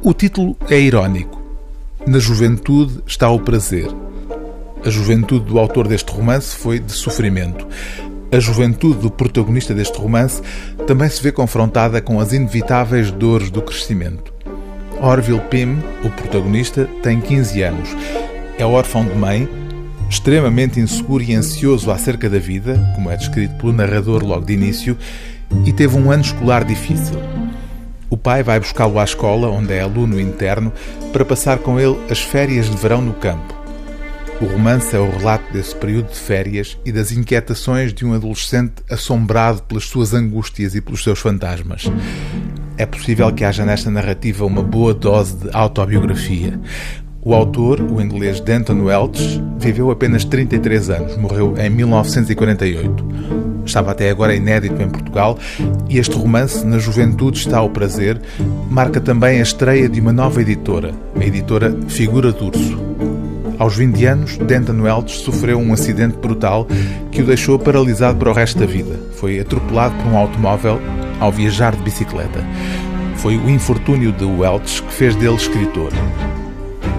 O título é irónico. Na juventude está o prazer. A juventude do autor deste romance foi de sofrimento. A juventude do protagonista deste romance também se vê confrontada com as inevitáveis dores do crescimento. Orville Pym, o protagonista, tem 15 anos. É órfão de mãe, extremamente inseguro e ansioso acerca da vida, como é descrito pelo narrador logo de início, e teve um ano escolar difícil. O pai vai buscá-lo à escola, onde é aluno interno, para passar com ele as férias de verão no campo. O romance é o relato desse período de férias e das inquietações de um adolescente assombrado pelas suas angústias e pelos seus fantasmas. É possível que haja nesta narrativa uma boa dose de autobiografia. O autor, o inglês Denton Welch, viveu apenas 33 anos, morreu em 1948. Estava até agora inédito em Portugal e este romance, Na Juventude está ao prazer, marca também a estreia de uma nova editora, a editora Figura d'Urso. Aos 20 anos, Denton Welch sofreu um acidente brutal que o deixou paralisado para o resto da vida. Foi atropelado por um automóvel ao viajar de bicicleta. Foi o infortúnio de Welch que fez dele escritor.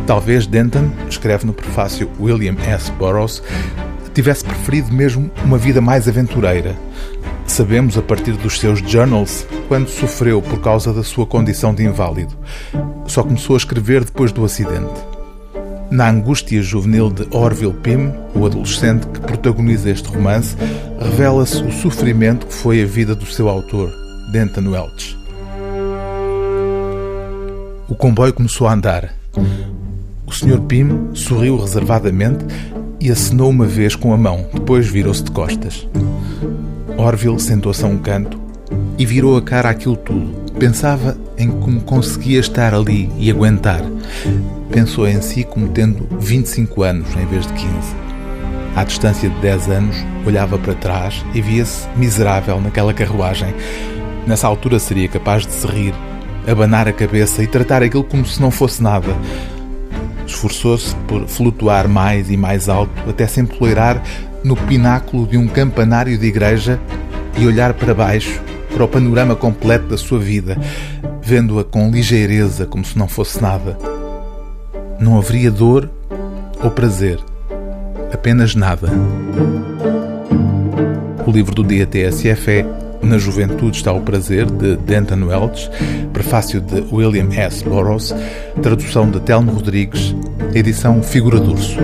Talvez Denton, escreve no prefácio William S. Burroughs, tivesse preferido mesmo uma vida mais aventureira. Sabemos, a partir dos seus journals, quando sofreu por causa da sua condição de inválido. Só começou a escrever depois do acidente. Na angústia juvenil de Orville Pym, o adolescente que protagoniza este romance, revela-se o sofrimento que foi a vida do seu autor, Denton Welch. O comboio começou a andar. O Sr. Pym sorriu reservadamente e acenou uma vez com a mão, depois virou-se de costas. Orville sentou-se a um canto e virou a cara àquilo tudo. Pensava em como conseguia estar ali e aguentar. Pensou em si como tendo 25 anos em vez de 15. À distância de 10 anos, olhava para trás e via-se miserável naquela carruagem. Nessa altura seria capaz de se rir, abanar a cabeça e tratar aquilo como se não fosse nada. Esforçou-se por flutuar mais e mais alto até se empoleirar no pináculo de um campanário de igreja e olhar para baixo, para o panorama completo da sua vida, vendo-a com ligeireza como se não fosse nada. Não haveria dor ou prazer, apenas nada. O livro do dia TSF é Na Juventude está o Prazer, de Denton Welch, prefácio de William S. Burroughs, tradução de Telmo Rodrigues, edição Figura d'Urso.